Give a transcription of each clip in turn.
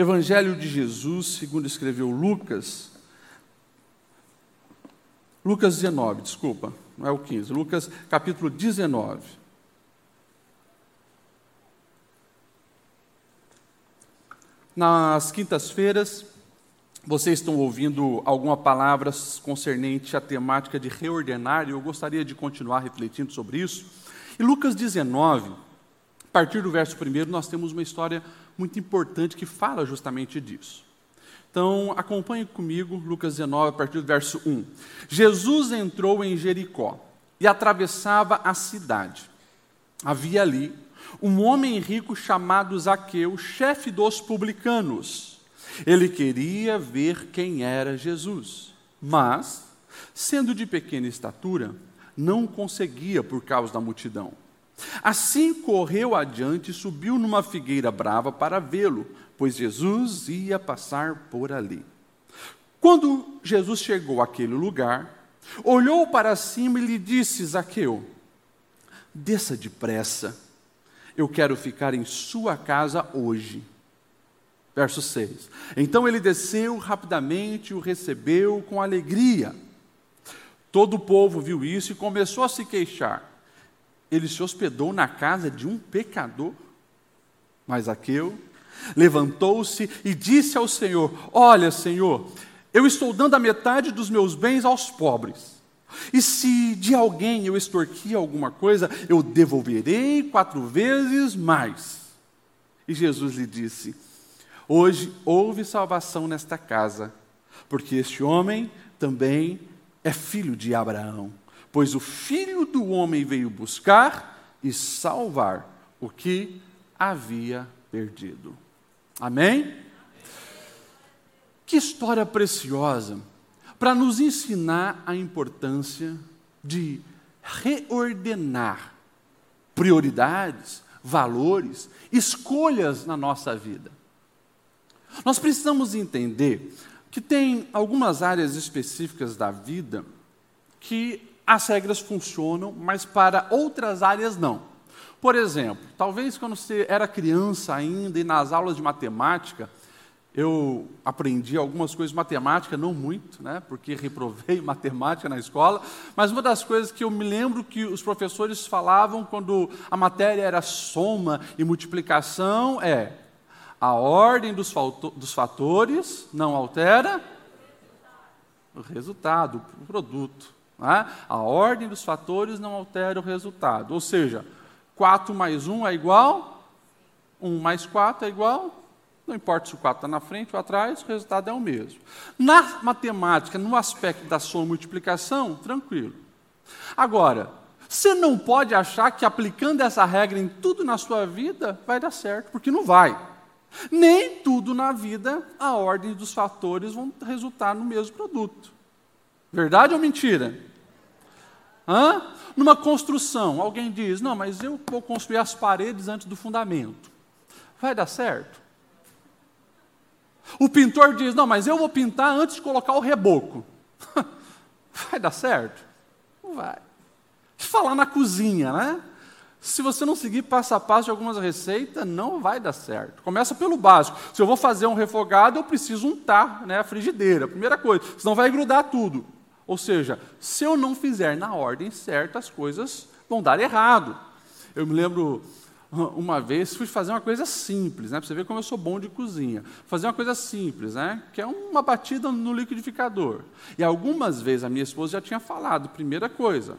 Evangelho de Jesus, segundo escreveu Lucas. Lucas 19, desculpa, não é o 15. Lucas capítulo 19. Nas quintas-feiras, vocês estão ouvindo alguma palavra concernente à temática de reordenar, e eu gostaria de continuar refletindo sobre isso. E Lucas 19, a partir do verso 1, nós temos uma história muito importante que fala justamente disso. Então, acompanhe comigo, Lucas 19, a partir do verso 1. Jesus entrou em Jericó e atravessava a cidade. Havia ali um homem rico chamado Zaqueu, chefe dos publicanos. Ele queria ver quem era Jesus, mas, sendo de pequena estatura, não conseguia por causa da multidão. Assim correu adiante e subiu numa figueira brava para vê-lo, pois Jesus ia passar por ali. Quando Jesus chegou àquele lugar, olhou para cima e lhe disse: Zaqueu, desça depressa, eu quero ficar em sua casa hoje. Verso 6. Então ele desceu rapidamente e o recebeu com alegria. Todo o povo viu isso e começou a se queixar. Ele se hospedou na casa de um pecador. Mas Aqueu levantou-se e disse ao Senhor: Olha, Senhor, eu estou dando a metade dos meus bens aos pobres. E se de alguém eu extorquir alguma coisa, eu devolverei quatro vezes mais. E Jesus lhe disse: Hoje houve salvação nesta casa, porque este homem também é filho de Abraão. Pois o filho do homem veio buscar e salvar o que havia perdido. Amém? Que história preciosa para nos ensinar a importância de reordenar prioridades, valores, escolhas na nossa vida. Nós precisamos entender que tem algumas áreas específicas da vida que as regras funcionam, mas para outras áreas não. Por exemplo, talvez quando você era criança ainda e nas aulas de matemática, eu aprendi algumas coisas de matemática, não muito, né, porque reprovei matemática na escola, mas uma das coisas que eu me lembro que os professores falavam quando a matéria era soma e multiplicação é a ordem dos, dos fatores não altera o resultado, o produto. Né? A ordem dos fatores não altera o resultado. Ou seja, 4 mais 1 é igual, 1 mais 4 é igual, não importa se o 4 está na frente ou atrás, o resultado é o mesmo. Na matemática, no aspecto da soma e multiplicação, tranquilo. Agora, você não pode achar que aplicando essa regra em tudo na sua vida vai dar certo, porque não vai. Nem tudo na vida a ordem dos fatores vão resultar no mesmo produto. Verdade ou mentira? Hã? Numa construção, alguém diz: Não, mas eu vou construir as paredes antes do fundamento. Vai dar certo? O pintor diz: Não, mas eu vou pintar antes de colocar o reboco. Vai dar certo? Não vai. Falar na cozinha, né? Se você não seguir passo a passo de algumas receitas, não vai dar certo. Começa pelo básico. Se eu vou fazer um refogado, eu preciso untar né, a frigideira, primeira coisa, senão vai grudar tudo. Ou seja, se eu não fizer na ordem certa, as coisas vão dar errado. Eu me lembro uma vez fui fazer uma coisa simples, né? Para você ver como eu sou bom de cozinha. Fazer uma coisa simples, né? Que é uma batida no liquidificador. E algumas vezes a minha esposa já tinha falado, primeira coisa,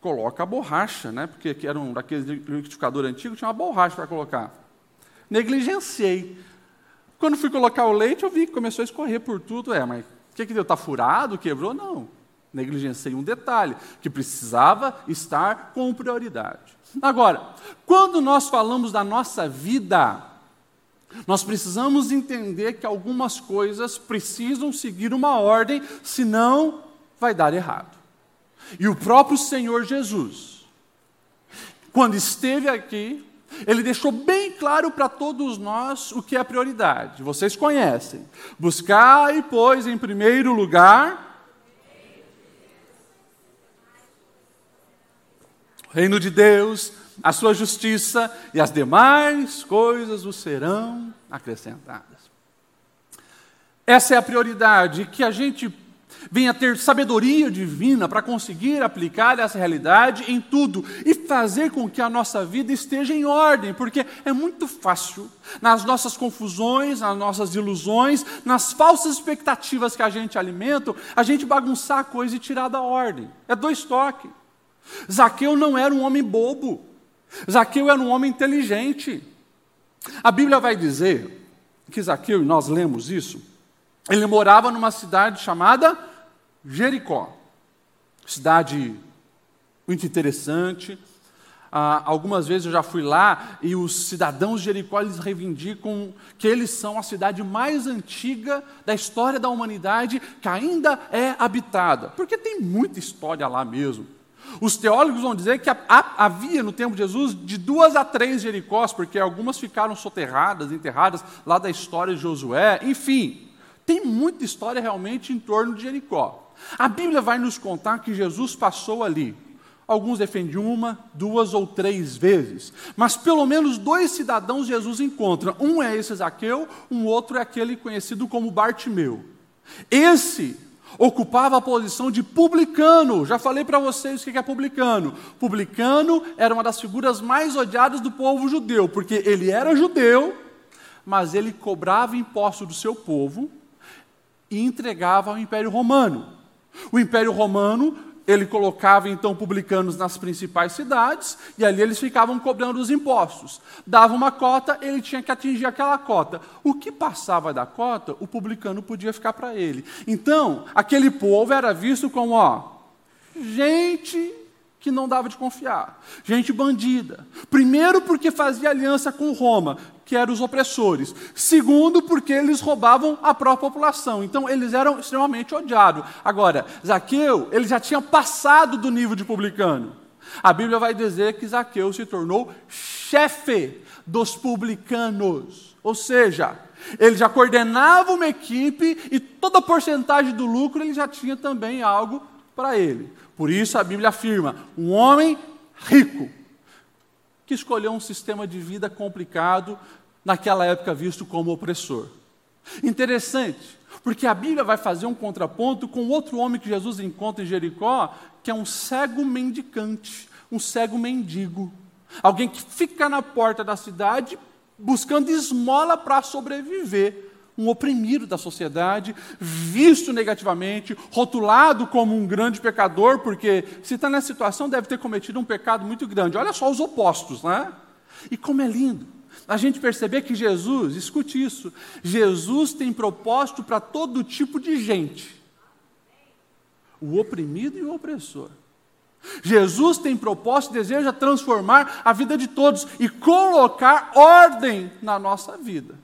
coloca a borracha, né? porque era um daqueles liquidificador antigo, tinha uma borracha para colocar. Negligenciei. Quando fui colocar o leite, eu vi que começou a escorrer por tudo. É, mas o que, que deu? Está furado? Quebrou? Não. Negligenciei um detalhe, que precisava estar com prioridade. Agora, quando nós falamos da nossa vida, nós precisamos entender que algumas coisas precisam seguir uma ordem, senão vai dar errado. E o próprio Senhor Jesus, quando esteve aqui, ele deixou bem claro para todos nós o que é prioridade. Vocês conhecem. Buscar, pois, em primeiro lugar, reino de Deus, a sua justiça e as demais coisas vos serão acrescentadas. essa é a prioridade, que a gente venha ter sabedoria divina para conseguir aplicar essa realidade em tudo e fazer com que a nossa vida esteja em ordem, porque é muito fácil, nas nossas confusões, nas nossas ilusões, nas falsas expectativas que a gente alimenta, a gente bagunçar a coisa e tirar da ordem. É dois toques. Zaqueu não era um homem bobo, Zaqueu era um homem inteligente. A Bíblia vai dizer que Zaqueu, e nós lemos isso, ele morava numa cidade chamada Jericó. Cidade muito interessante. Ah, algumas vezes eu já fui lá e os cidadãos de Jericó eles reivindicam que eles são a cidade mais antiga da história da humanidade que ainda é habitada, porque tem muita história lá mesmo. Os teólogos vão dizer que havia no tempo de Jesus de duas a três Jericós, porque algumas ficaram soterradas, enterradas lá da história de Josué, enfim, tem muita história realmente em torno de Jericó. A Bíblia vai nos contar que Jesus passou ali. Alguns defendem uma, duas ou três vezes, mas pelo menos dois cidadãos Jesus encontra. Um é esse Zaqueu, um outro é aquele conhecido como Bartimeu. Esse ocupava a posição de publicano. Já falei para vocês o que é publicano. Publicano era uma das figuras mais odiadas do povo judeu, porque ele era judeu, mas ele cobrava imposto do seu povo e entregava ao Império Romano. O Império Romano, ele colocava então publicanos nas principais cidades e ali eles ficavam cobrando os impostos. Dava uma cota, ele tinha que atingir aquela cota. O que passava da cota, o publicano podia ficar para ele. Então, aquele povo era visto como, ó, gente que não dava de confiar. Gente bandida. Primeiro, porque fazia aliança com Roma, que eram os opressores. Segundo, porque eles roubavam a própria população. Então, eles eram extremamente odiados. Agora, Zaqueu, ele já tinha passado do nível de publicano. A Bíblia vai dizer que Zaqueu se tornou chefe dos publicanos. Ou seja, ele já coordenava uma equipe e toda a porcentagem do lucro ele já tinha também algo para ele. Por isso a Bíblia afirma: um homem rico que escolheu um sistema de vida complicado, naquela época visto como opressor. Interessante, porque a Bíblia vai fazer um contraponto com outro homem que Jesus encontra em Jericó, que é um cego mendicante, um cego mendigo. Alguém que fica na porta da cidade buscando esmola para sobreviver um oprimido da sociedade, visto negativamente, rotulado como um grande pecador, porque se está nessa situação deve ter cometido um pecado muito grande. Olha só os opostos, né? E como é lindo a gente perceber que Jesus, escute isso, Jesus tem propósito para todo tipo de gente, o oprimido e o opressor. Jesus tem propósito e deseja transformar a vida de todos e colocar ordem na nossa vida.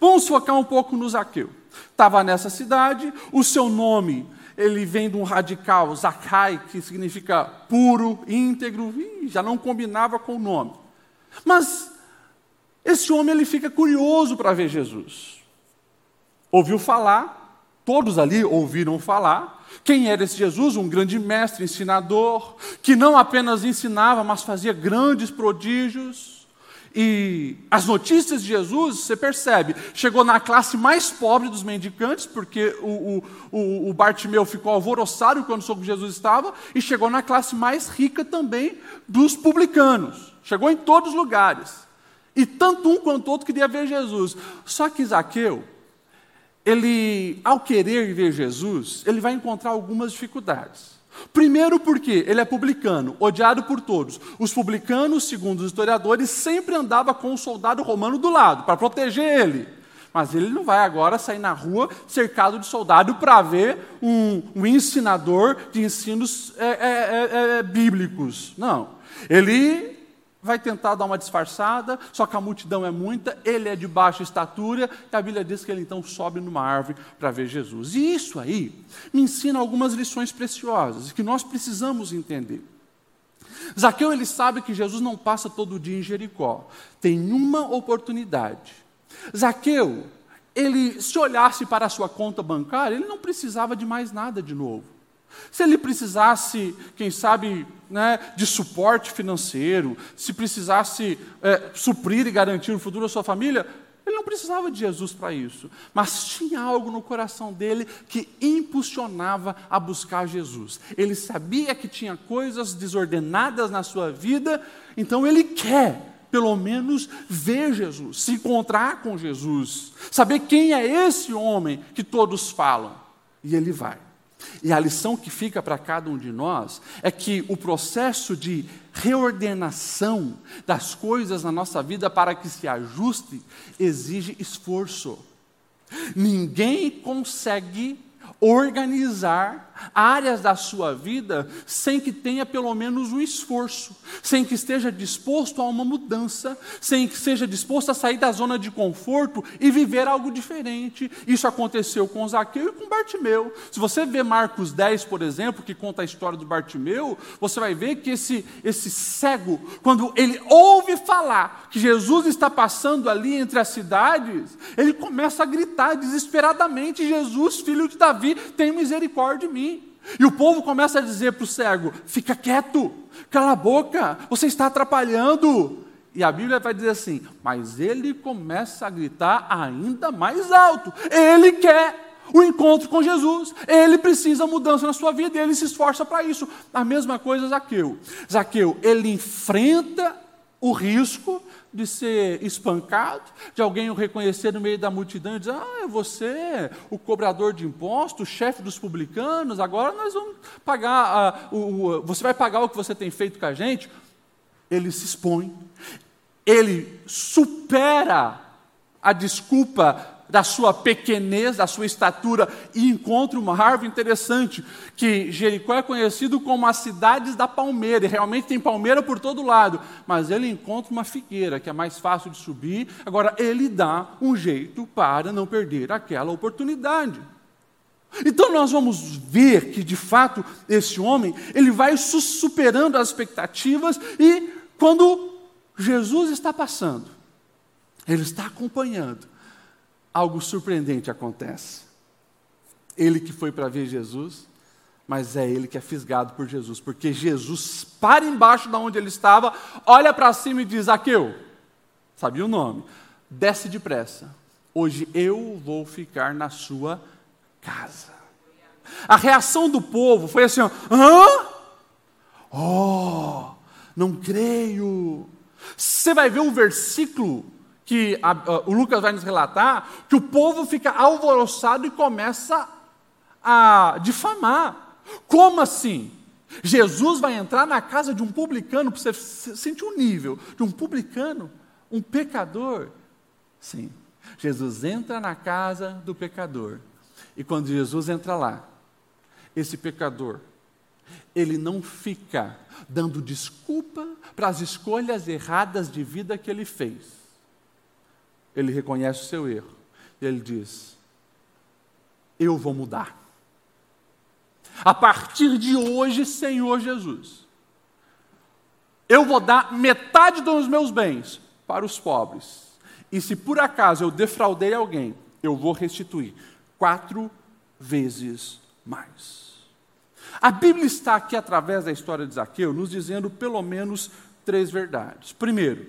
Vamos focar um pouco no Zaqueu. Estava nessa cidade, o seu nome, ele vem de um radical, Zacai, que significa puro, íntegro, e já não combinava com o nome. Mas esse homem ele fica curioso para ver Jesus. Ouviu falar, todos ali ouviram falar. Quem era esse Jesus? Um grande mestre, ensinador, que não apenas ensinava, mas fazia grandes prodígios. E as notícias de Jesus, você percebe, chegou na classe mais pobre dos mendicantes, porque o, o, o Bartimeu ficou alvoroçado quando soube que Jesus estava, e chegou na classe mais rica também dos publicanos. Chegou em todos os lugares. E tanto um quanto outro queria ver Jesus. Só que Zaqueu, ele, ao querer ver Jesus, ele vai encontrar algumas dificuldades. Primeiro, porque ele é publicano, odiado por todos. Os publicanos, segundo os historiadores, sempre andava com um soldado romano do lado, para proteger ele. Mas ele não vai agora sair na rua cercado de soldado para ver um, um, ensinador de ensinos é, é, é, é, bíblicos. Não. Ele vai tentar dar uma disfarçada, só que a multidão é muita, ele é de baixa estatura, e a Bíblia diz que ele então sobe numa árvore para ver Jesus. E isso aí me ensina algumas lições preciosas que nós precisamos entender. Zaqueu ele sabe que Jesus não passa todo dia em Jericó, tem uma oportunidade. Zaqueu, ele se olhasse para a sua conta bancária, ele não precisava de mais nada de novo. Se ele precisasse, quem sabe, né, de suporte financeiro, se precisasse é, suprir e garantir o futuro da sua família, ele não precisava de Jesus para isso, mas tinha algo no coração dele que impulsionava a buscar Jesus. Ele sabia que tinha coisas desordenadas na sua vida, então ele quer pelo menos ver Jesus, se encontrar com Jesus, saber quem é esse homem que todos falam. E ele vai. E a lição que fica para cada um de nós é que o processo de reordenação das coisas na nossa vida para que se ajuste exige esforço. Ninguém consegue organizar áreas da sua vida sem que tenha pelo menos um esforço, sem que esteja disposto a uma mudança, sem que seja disposto a sair da zona de conforto e viver algo diferente. Isso aconteceu com Zaqueu e com Bartimeu. Se você vê Marcos 10, por exemplo, que conta a história do Bartimeu, você vai ver que esse, esse cego, quando ele ouve falar que Jesus está passando ali entre as cidades, ele começa a gritar desesperadamente: Jesus, filho de Davi tem misericórdia de mim. E o povo começa a dizer para o cego: fica quieto, cala a boca, você está atrapalhando. E a Bíblia vai dizer assim: mas ele começa a gritar ainda mais alto. Ele quer o encontro com Jesus. Ele precisa mudança na sua vida ele se esforça para isso. A mesma coisa Zaqueu. Zaqueu, ele enfrenta o risco de ser espancado, de alguém o reconhecer no meio da multidão e dizer: Ah, é você, o cobrador de impostos, o chefe dos publicanos, agora nós vamos pagar, o, o, você vai pagar o que você tem feito com a gente. Ele se expõe, ele supera a desculpa da sua pequenez, da sua estatura, e encontra uma árvore interessante, que Jericó é conhecido como as cidades da palmeira, e realmente tem palmeira por todo lado, mas ele encontra uma figueira, que é mais fácil de subir, agora ele dá um jeito para não perder aquela oportunidade. Então nós vamos ver que de fato esse homem, ele vai superando as expectativas e quando Jesus está passando, ele está acompanhando, algo surpreendente acontece. Ele que foi para ver Jesus, mas é ele que é fisgado por Jesus, porque Jesus para embaixo de onde ele estava, olha para cima e diz: Aqueu, sabia o nome, desce depressa, hoje eu vou ficar na sua casa. A reação do povo foi assim: hã? Oh, não creio. Você vai ver o versículo que a, a, o Lucas vai nos relatar, que o povo fica alvoroçado e começa a difamar. Como assim? Jesus vai entrar na casa de um publicano, para você sentir o nível de um publicano, um pecador. Sim, Jesus entra na casa do pecador. E quando Jesus entra lá, esse pecador, ele não fica dando desculpa para as escolhas erradas de vida que ele fez ele reconhece o seu erro. E ele diz: Eu vou mudar. A partir de hoje, Senhor Jesus, eu vou dar metade dos meus bens para os pobres. E se por acaso eu defraudei alguém, eu vou restituir quatro vezes mais. A Bíblia está aqui, através da história de Zaqueu, nos dizendo pelo menos três verdades. Primeiro,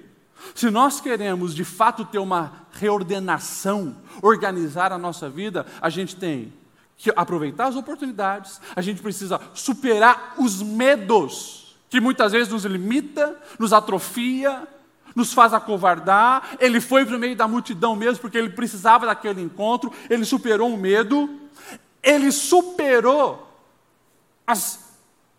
se nós queremos de fato ter uma reordenação, organizar a nossa vida, a gente tem que aproveitar as oportunidades, a gente precisa superar os medos que muitas vezes nos limita, nos atrofia, nos faz acovardar. Ele foi para o meio da multidão mesmo porque ele precisava daquele encontro, ele superou o medo, ele superou as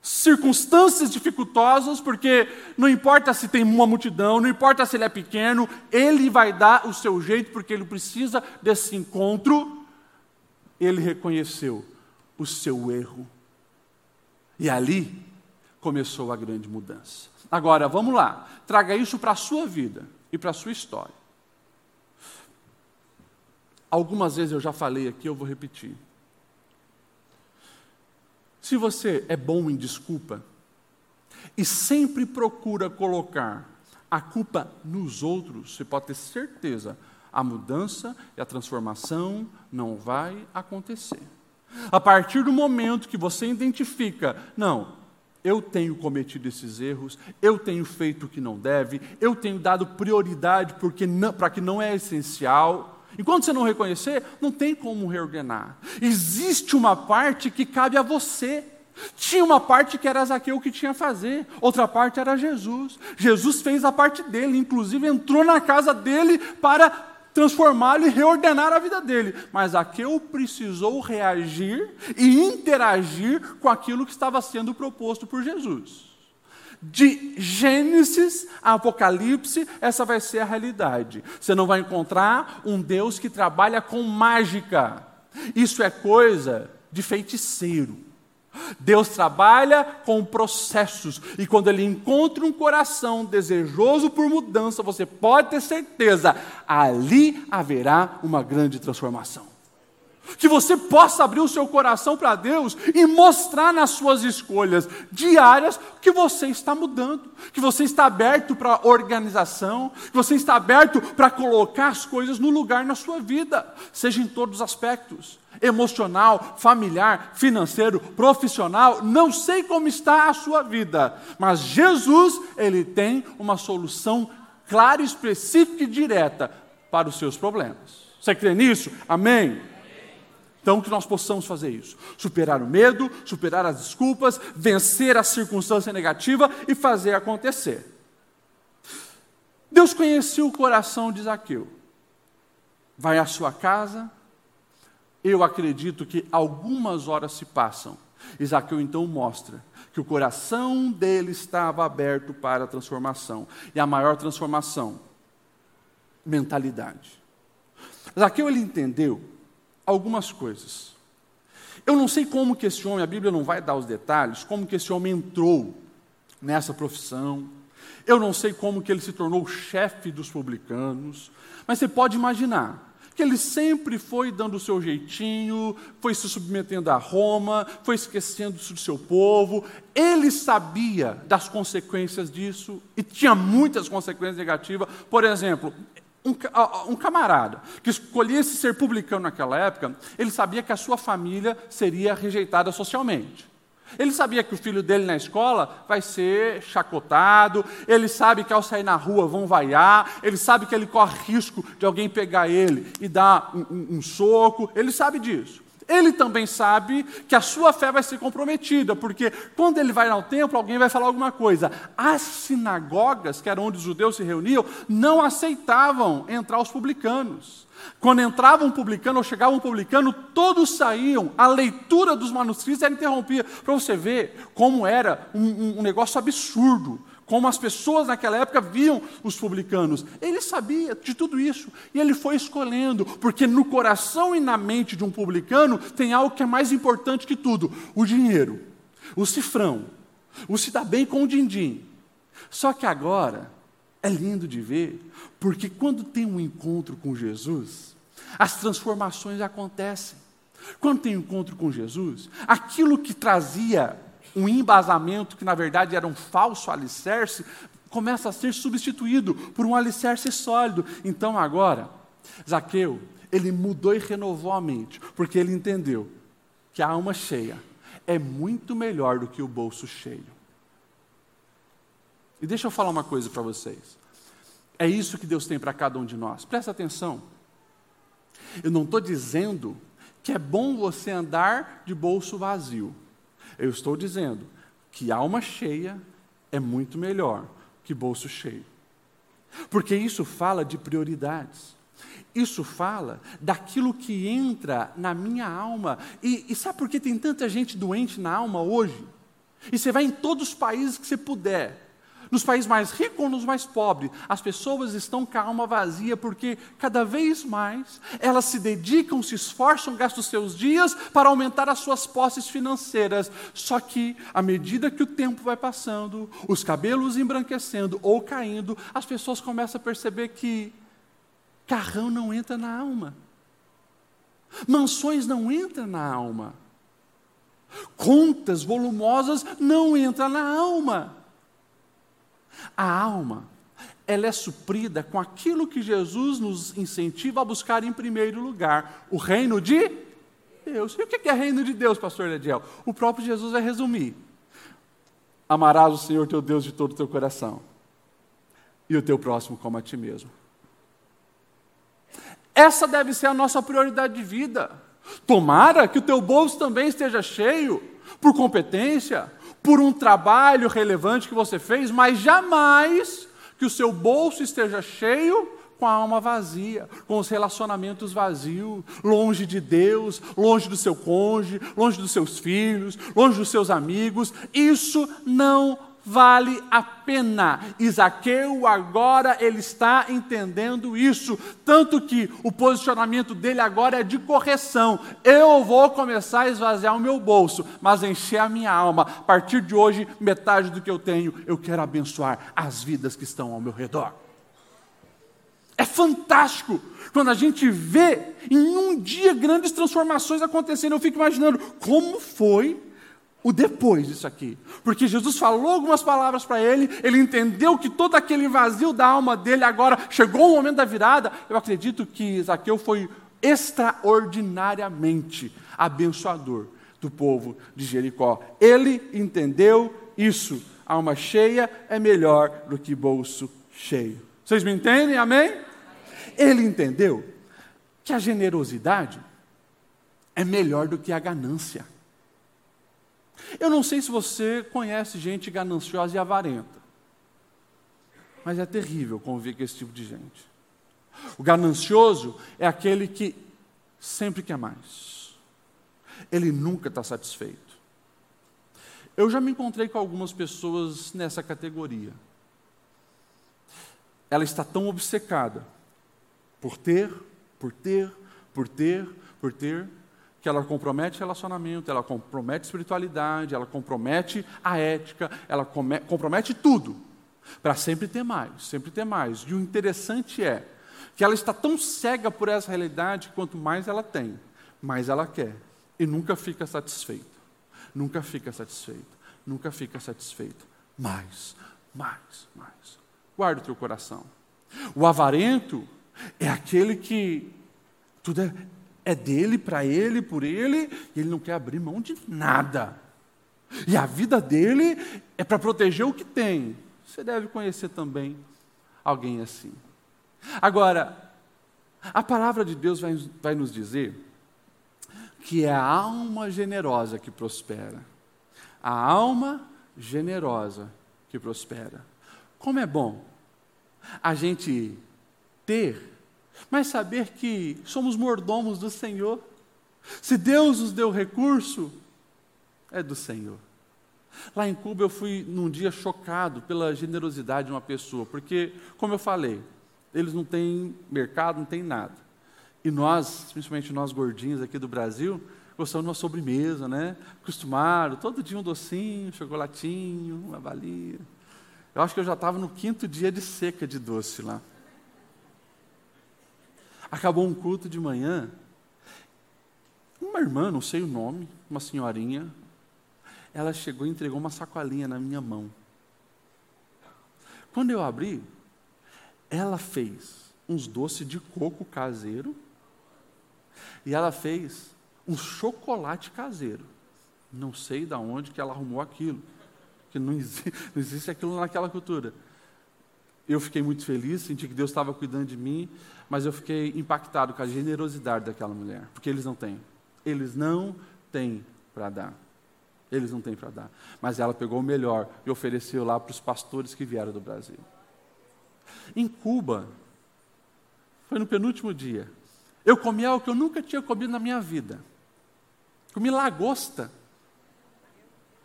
circunstâncias dificultosas, porque não importa se tem uma multidão, não importa se ele é pequeno, ele vai dar o seu jeito, porque ele precisa desse encontro. Ele reconheceu o seu erro. E ali começou a grande mudança. Agora, vamos lá, traga isso para a sua vida e para a sua história. Algumas vezes eu já falei aqui, eu vou repetir. Se você é bom em desculpa e sempre procura colocar a culpa nos outros, você pode ter certeza, a mudança e a transformação não vai acontecer. A partir do momento que você identifica, não, eu tenho cometido esses erros, eu tenho feito o que não deve, eu tenho dado prioridade para que não é essencial. Enquanto você não reconhecer, não tem como reordenar. Existe uma parte que cabe a você. Tinha uma parte que era Zaqueu que tinha a fazer, outra parte era Jesus. Jesus fez a parte dele, inclusive entrou na casa dele para transformá-lo e reordenar a vida dele. Mas Zaqueu precisou reagir e interagir com aquilo que estava sendo proposto por Jesus. De Gênesis a Apocalipse, essa vai ser a realidade. Você não vai encontrar um Deus que trabalha com mágica. Isso é coisa de feiticeiro. Deus trabalha com processos, e quando Ele encontra um coração desejoso por mudança, você pode ter certeza, ali haverá uma grande transformação. Que você possa abrir o seu coração para Deus e mostrar nas suas escolhas diárias que você está mudando, que você está aberto para organização, que você está aberto para colocar as coisas no lugar na sua vida, seja em todos os aspectos emocional, familiar, financeiro, profissional, não sei como está a sua vida, mas Jesus, ele tem uma solução clara, específica e direta para os seus problemas. Você crê nisso? Amém? Então, que nós possamos fazer isso: superar o medo, superar as desculpas, vencer a circunstância negativa e fazer acontecer. Deus conhecia o coração de Zaqueu. Vai à sua casa, eu acredito que algumas horas se passam. Isaqueu então mostra que o coração dele estava aberto para a transformação. E a maior transformação, mentalidade. Zaqueu ele entendeu algumas coisas. Eu não sei como que esse homem, a Bíblia não vai dar os detalhes, como que esse homem entrou nessa profissão. Eu não sei como que ele se tornou chefe dos publicanos, mas você pode imaginar que ele sempre foi dando o seu jeitinho, foi se submetendo a Roma, foi esquecendo do seu povo. Ele sabia das consequências disso e tinha muitas consequências negativas. Por exemplo, um, um, camarada que escolhesse ser publicano naquela época, ele sabia que a sua família seria rejeitada socialmente. Ele sabia que o filho dele na escola vai ser chacotado, ele sabe que ao sair na rua vão vaiar, ele sabe que ele corre risco de alguém pegar ele e dar um, um, um soco, ele sabe disso. Ele também sabe que a sua fé vai ser comprometida, porque quando ele vai ao templo, alguém vai falar alguma coisa. As sinagogas, que eram onde os judeus se reuniam, não aceitavam entrar os publicanos. Quando entrava um publicano ou chegava um publicano, todos saíam. A leitura dos manuscritos era interrompida. Para você ver como era um, um, negócio absurdo. Como as pessoas naquela época viam os publicanos. Ele sabia de tudo isso. E ele foi escolhendo. Porque no coração e na mente de um publicano tem algo que é mais importante que tudo: o dinheiro, o cifrão, o se dar bem com o din-din. Só que agora é lindo de ver, porque quando tem um encontro com Jesus, as transformações acontecem. Quando tem um encontro com Jesus, aquilo que trazia um embasamento, que na verdade era um falso alicerce, começa a ser substituído por um alicerce sólido. Então agora, Zaqueu, ele mudou e renovou a mente, porque ele entendeu que a alma cheia é muito melhor do que o bolso cheio. E deixa eu falar uma coisa para vocês. É isso que Deus tem para cada um de nós. Presta atenção. Eu não estou dizendo que é bom você andar de bolso vazio. Eu estou dizendo que alma cheia é muito melhor que bolso cheio. Porque isso fala de prioridades. Isso fala daquilo que entra na minha alma. E, e sabe por que tem tanta gente doente na alma hoje? E você vai em todos os países que você puder. Nos países mais ricos ou nos mais pobres, as pessoas estão com a alma vazia porque cada vez mais elas se dedicam, se esforçam, gastam seus dias para aumentar as suas posses financeiras. Só que, à medida que o tempo vai passando, os cabelos embranquecendo ou caindo, as pessoas começam a perceber que carrão não entra na alma, mansões não entram na alma, contas volumosas não entram na alma. A alma, ela é suprida com aquilo que Jesus nos incentiva a buscar em primeiro lugar, o reino de Deus. E o que é reino de Deus, pastor Lediel? O próprio Jesus vai resumir. Amarás o Senhor teu Deus de todo o teu coração e o teu próximo como a ti mesmo. Essa deve ser a nossa prioridade de vida. Tomara que o teu bolso também esteja cheio por competência, por um trabalho relevante que você fez, mas jamais que o seu bolso esteja cheio com a alma vazia, com os relacionamentos vazios, longe de Deus, longe do seu cônjuge, longe dos seus filhos, longe dos seus amigos. Isso não vale a pena. Isaqueu agora ele está entendendo isso, tanto que o posicionamento dele agora é de correção. Eu vou começar a esvaziar o meu bolso, mas encher a minha alma. A partir de hoje, metade do que eu tenho, eu quero abençoar as vidas que estão ao meu redor. É fantástico quando a gente vê em um dia grandes transformações acontecendo. Eu fico imaginando como foi o depois disso aqui. Porque Jesus falou algumas palavras para ele, ele entendeu que todo aquele vazio da alma dele agora chegou o momento da virada. Eu acredito que Zaqueu foi extraordinariamente abençoador do povo de Jericó. Ele entendeu isso. Alma cheia é melhor do que bolso cheio. Vocês me entendem? Amém? Ele entendeu que a generosidade é melhor do que a ganância. Eu não sei se você conhece gente gananciosa e avarenta, mas é terrível conviver com esse tipo de gente. O ganancioso é aquele que sempre quer mais, ele nunca está satisfeito. Eu já me encontrei com algumas pessoas nessa categoria. Ela está tão obcecada por ter, por ter, por ter, por ter, que ela compromete relacionamento, ela compromete espiritualidade, ela compromete a ética, ela compromete tudo, para sempre ter mais, sempre ter mais. E o interessante é que ela está tão cega por essa realidade que quanto mais ela tem, mais ela quer. E nunca fica satisfeita. Nunca fica satisfeita. Nunca fica satisfeita. Mais, mais, mais. Guarda o teu coração. O avarento é aquele que tudo é, é dele, para ele, por ele, e ele não quer abrir mão de nada. E a vida dele é para proteger o que tem. Você deve conhecer também alguém assim. Agora, a palavra de Deus vai, vai nos dizer que é a alma generosa que prospera. A alma generosa que prospera. Como é bom a gente ter mas saber que somos mordomos do Senhor. Se Deus nos deu recurso, é do Senhor. Lá em Cuba eu fui num dia chocado pela generosidade de uma pessoa, porque, como eu falei, eles não têm mercado, não têm nada. E nós, principalmente nós gordinhos aqui do Brasil, gostamos de uma sobremesa, né? Acostumaram, todo dia um docinho, chocolatinho, uma balinha. Eu acho que eu já estava no quinto dia de seca de doce lá. Acabou um culto de manhã, uma irmã, não sei o nome, uma senhorinha, ela chegou e entregou uma sacolinha na minha mão. Quando eu abri, ela fez uns doces de coco caseiro e ela fez um chocolate caseiro. Não sei de onde que ela arrumou aquilo, que não existe, não existe aquilo naquela cultura. Eu fiquei muito feliz, senti que Deus estava cuidando de mim, mas eu fiquei impactado com a generosidade daquela mulher, porque eles não têm. Eles não têm para dar. Eles não têm para dar. Mas ela pegou o melhor e ofereceu lá para os pastores que vieram do Brasil. Em Cuba, foi no penúltimo dia, eu comi algo que eu nunca tinha comido na minha vida. Comi lagosta.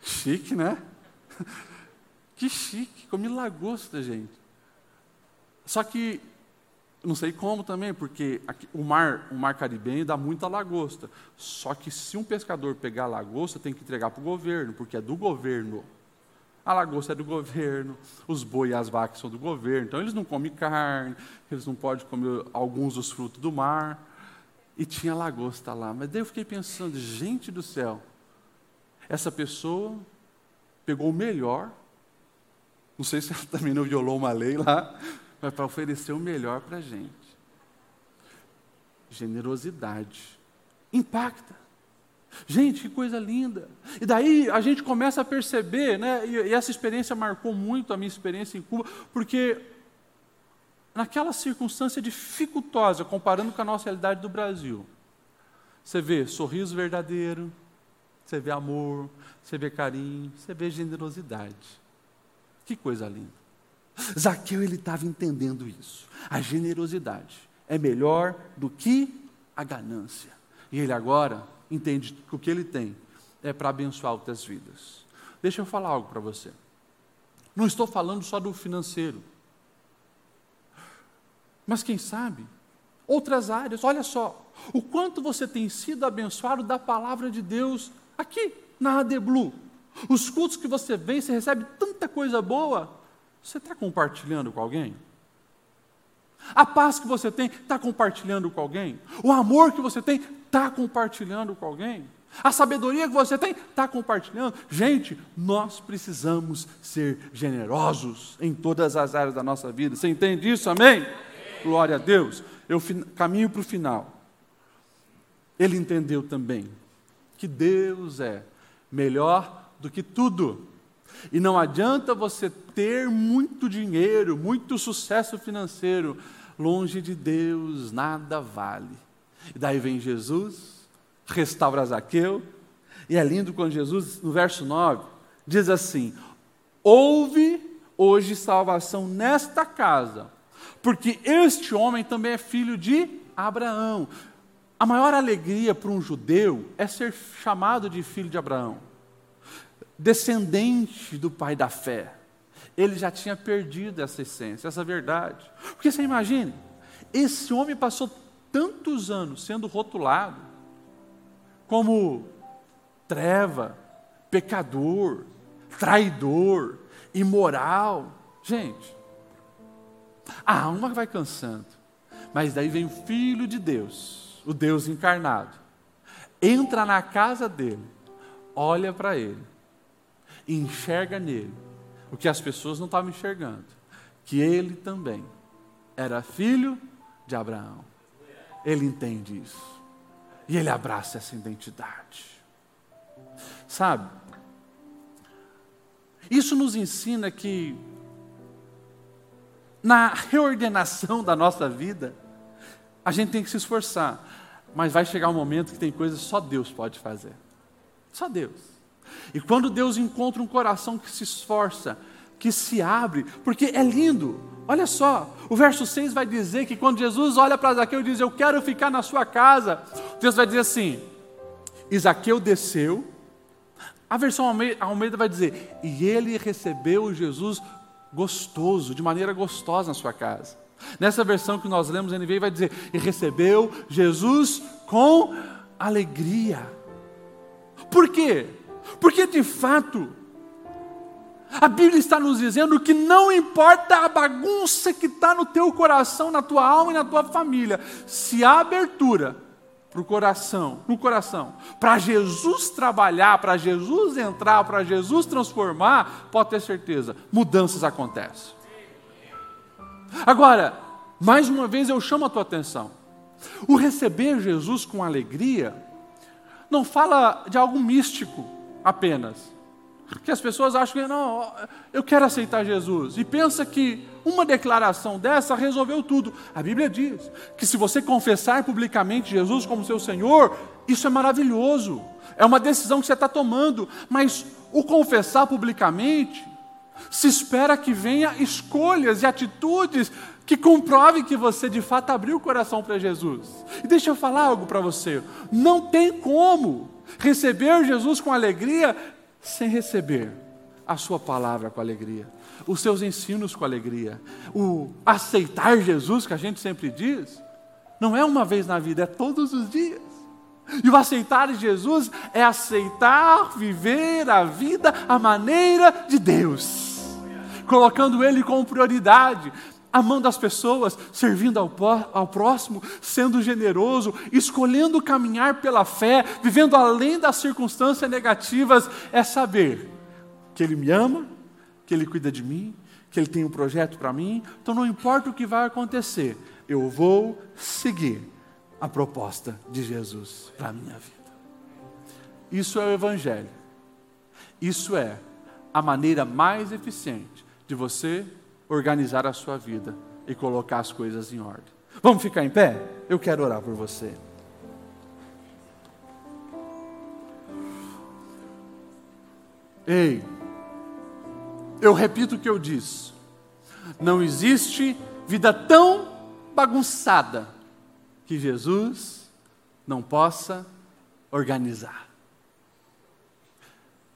Chique, né? Que chique, comi lagosta, gente. Só que, não sei como também, porque aqui, o mar, o mar caribenho dá muita lagosta. Só que se um pescador pegar lagosta, tem que entregar para o governo, porque é do governo. A lagosta é do governo, os boi e as vacas são do governo, então eles não comem carne, eles não podem comer alguns dos frutos do mar. E tinha lagosta lá. Mas daí eu fiquei pensando, gente do céu, essa pessoa pegou o melhor, não sei se ela também não violou uma lei lá, mas para oferecer o melhor para a gente. Generosidade. Impacta. Gente, que coisa linda. E daí a gente começa a perceber, né? E, e essa experiência marcou muito a minha experiência em Cuba, porque naquela circunstância dificultosa, comparando com a nossa realidade do Brasil, você vê sorriso verdadeiro, você vê amor, você vê carinho, você vê generosidade. Que coisa linda. Zaqueu ele estava entendendo isso. A generosidade é melhor do que a ganância. E ele agora entende que o que ele tem é para abençoar outras vidas. Deixa eu falar algo para você. Não estou falando só do financeiro. Mas quem sabe, outras áreas. Olha só, o quanto você tem sido abençoado da palavra de Deus aqui na Adeblu. Os cultos que você vem, você recebe tanta coisa boa. Você está compartilhando com alguém? A paz que você tem, está compartilhando com alguém? O amor que você tem, está compartilhando com alguém? A sabedoria que você tem, está compartilhando? Gente, nós precisamos ser generosos em todas as áreas da nossa vida. Você entende isso? Amém? Glória a Deus. Eu caminho para o final. Ele entendeu também que Deus é melhor do que tudo. E não adianta você ter muito dinheiro, muito sucesso financeiro, longe de Deus nada vale. E daí vem Jesus, restaura Zaqueu, e é lindo quando Jesus, no verso 9, diz assim: Houve hoje salvação nesta casa, porque este homem também é filho de Abraão. A maior alegria para um judeu é ser chamado de filho de Abraão, descendente do pai da fé. Ele já tinha perdido essa essência, essa verdade. Porque você imagine, esse homem passou tantos anos sendo rotulado como treva, pecador, traidor, imoral. Gente, a alma vai cansando, mas daí vem o Filho de Deus o Deus encarnado, entra na casa dele, olha para ele, e enxerga nele o que as pessoas não estavam enxergando, que ele também era filho de Abraão. Ele entende isso. E ele abraça essa identidade. Sabe? Isso nos ensina que na reordenação da nossa vida, a gente tem que se esforçar. Mas vai chegar um momento que tem coisas só Deus pode fazer. Só Deus. E quando Deus encontra um coração que se esforça, que se abre, porque é lindo. Olha só, o verso 6 vai dizer que quando Jesus olha para Zaqueu e diz: Eu quero ficar na sua casa, Deus vai dizer assim: Isaqueu desceu. A versão Almeida vai dizer: E ele recebeu Jesus gostoso, de maneira gostosa na sua casa. Nessa versão que nós lemos, NVI vai dizer: E recebeu Jesus com alegria. Por quê? Porque de fato, a Bíblia está nos dizendo que não importa a bagunça que está no teu coração, na tua alma e na tua família, se há abertura para o coração, no coração, para Jesus trabalhar, para Jesus entrar, para Jesus transformar, pode ter certeza, mudanças acontecem. Agora, mais uma vez eu chamo a tua atenção. O receber Jesus com alegria não fala de algo místico apenas. Porque as pessoas acham que não, eu quero aceitar Jesus e pensa que uma declaração dessa resolveu tudo. A Bíblia diz que se você confessar publicamente Jesus como seu Senhor, isso é maravilhoso. É uma decisão que você está tomando, mas o confessar publicamente se espera que venha escolhas e atitudes que comprovem que você de fato abriu o coração para Jesus. E deixa eu falar algo para você: não tem como receber Jesus com alegria sem receber a Sua palavra com alegria, os seus ensinos com alegria, o aceitar Jesus, que a gente sempre diz, não é uma vez na vida, é todos os dias. E o aceitar Jesus é aceitar viver a vida à maneira de Deus colocando Ele como prioridade, amando as pessoas, servindo ao, ao próximo, sendo generoso, escolhendo caminhar pela fé, vivendo além das circunstâncias negativas, é saber que Ele me ama, que Ele cuida de mim, que Ele tem um projeto para mim, então não importa o que vai acontecer, eu vou seguir a proposta de Jesus para a minha vida. Isso é o Evangelho. Isso é a maneira mais eficiente de você organizar a sua vida e colocar as coisas em ordem. Vamos ficar em pé? Eu quero orar por você. Ei, eu repito o que eu disse. Não existe vida tão bagunçada que Jesus não possa organizar.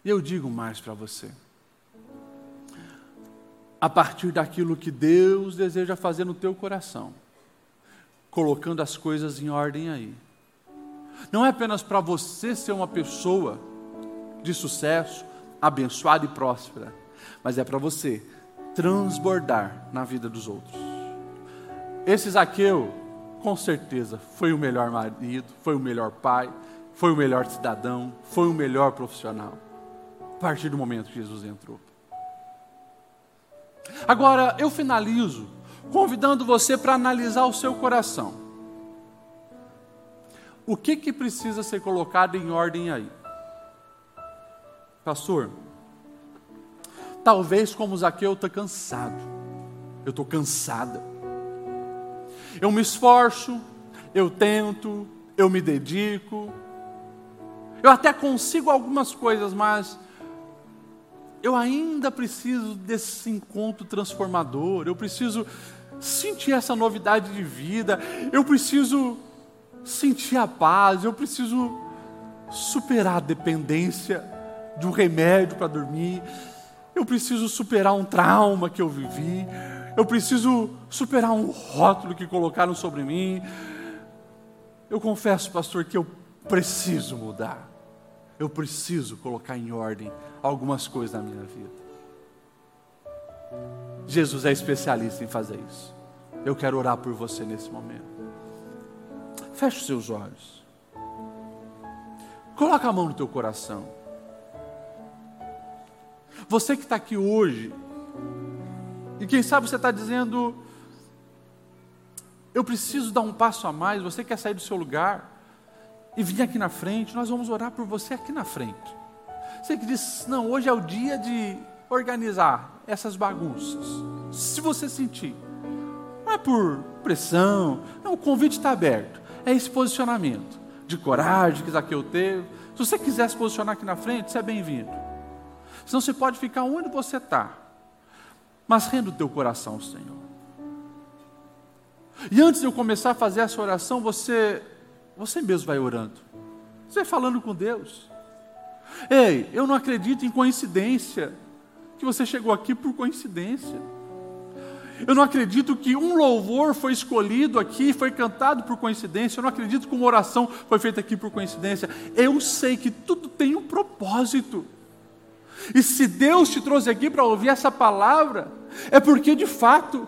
E eu digo mais para você. A partir daquilo que Deus deseja fazer no teu coração, colocando as coisas em ordem aí. Não é apenas para você ser uma pessoa de sucesso, abençoada e próspera, mas é para você transbordar na vida dos outros. Esse Zaqueu, com certeza, foi o melhor marido, foi o melhor pai, foi o melhor cidadão, foi o melhor profissional. A partir do momento que Jesus entrou. Agora, eu finalizo convidando você para analisar o seu coração. O que, que precisa ser colocado em ordem aí? Pastor, talvez como Zaqueu, eu estou cansado. Eu estou cansada. Eu me esforço, eu tento, eu me dedico. Eu até consigo algumas coisas, mas eu ainda preciso desse encontro transformador. Eu preciso sentir essa novidade de vida. Eu preciso sentir a paz. Eu preciso superar a dependência de um remédio para dormir. Eu preciso superar um trauma que eu vivi. Eu preciso superar um rótulo que colocaram sobre mim. Eu confesso, pastor, que eu preciso mudar. Eu preciso colocar em ordem algumas coisas na minha vida. Jesus é especialista em fazer isso. Eu quero orar por você nesse momento. Feche os seus olhos. Coloca a mão no teu coração. Você que está aqui hoje, e quem sabe você está dizendo, eu preciso dar um passo a mais, você quer sair do seu lugar e vir aqui na frente, nós vamos orar por você aqui na frente. Você que diz, não, hoje é o dia de organizar essas bagunças. Se você sentir, não é por pressão, não, o convite está aberto. É esse posicionamento de coragem que Zaqueu teve. Se você quiser se posicionar aqui na frente, você é bem-vindo. Senão você pode ficar onde você está. Mas renda o teu coração Senhor. E antes de eu começar a fazer essa oração, você, você mesmo vai orando. Você vai falando com Deus. Ei, eu não acredito em coincidência. Que você chegou aqui por coincidência. Eu não acredito que um louvor foi escolhido aqui, foi cantado por coincidência. Eu não acredito que uma oração foi feita aqui por coincidência. Eu sei que tudo tem um propósito. E se Deus te trouxe aqui para ouvir essa palavra, é porque de fato,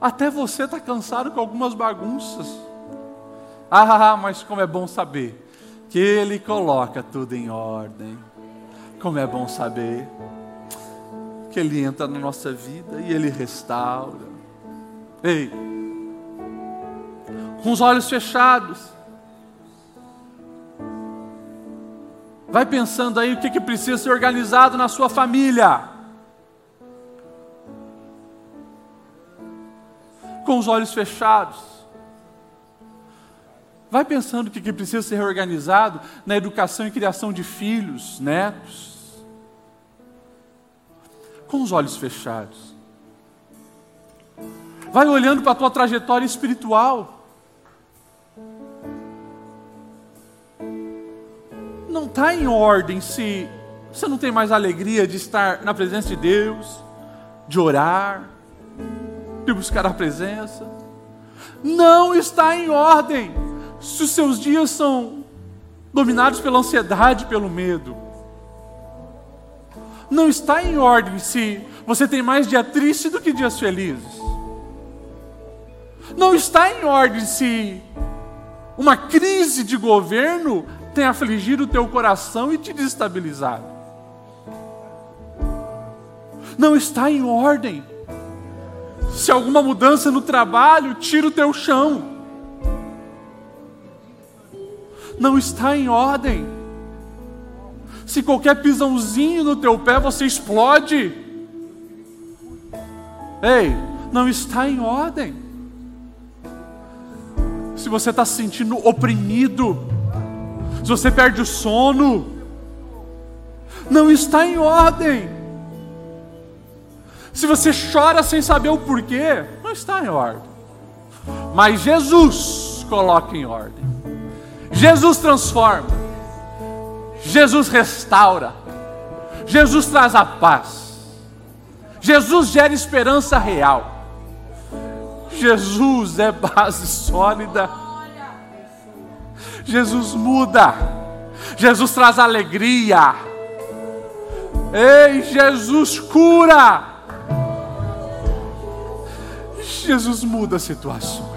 até você está cansado com algumas bagunças. Ah, mas como é bom saber que Ele coloca tudo em ordem. Como é bom saber que Ele entra na nossa vida e Ele restaura. Ei, com os olhos fechados, Vai pensando aí o que, que precisa ser organizado na sua família. Com os olhos fechados. Vai pensando que, que precisa ser organizado na educação e criação de filhos, netos. Com os olhos fechados. Vai olhando para a tua trajetória espiritual. não está em ordem se você não tem mais alegria de estar na presença de Deus, de orar, de buscar a presença. Não está em ordem se os seus dias são dominados pela ansiedade, pelo medo. Não está em ordem se você tem mais dia triste do que dias felizes. Não está em ordem se uma crise de governo tem afligido o teu coração e te desestabilizado. Não está em ordem. Se alguma mudança no trabalho, tira o teu chão. Não está em ordem. Se qualquer pisãozinho no teu pé você explode. Ei, não está em ordem. Se você está se sentindo oprimido, se você perde o sono, não está em ordem. Se você chora sem saber o porquê, não está em ordem. Mas Jesus coloca em ordem. Jesus transforma. Jesus restaura. Jesus traz a paz. Jesus gera esperança real. Jesus é base sólida. Jesus muda. Jesus traz alegria. Ei, Jesus cura. Jesus muda situações.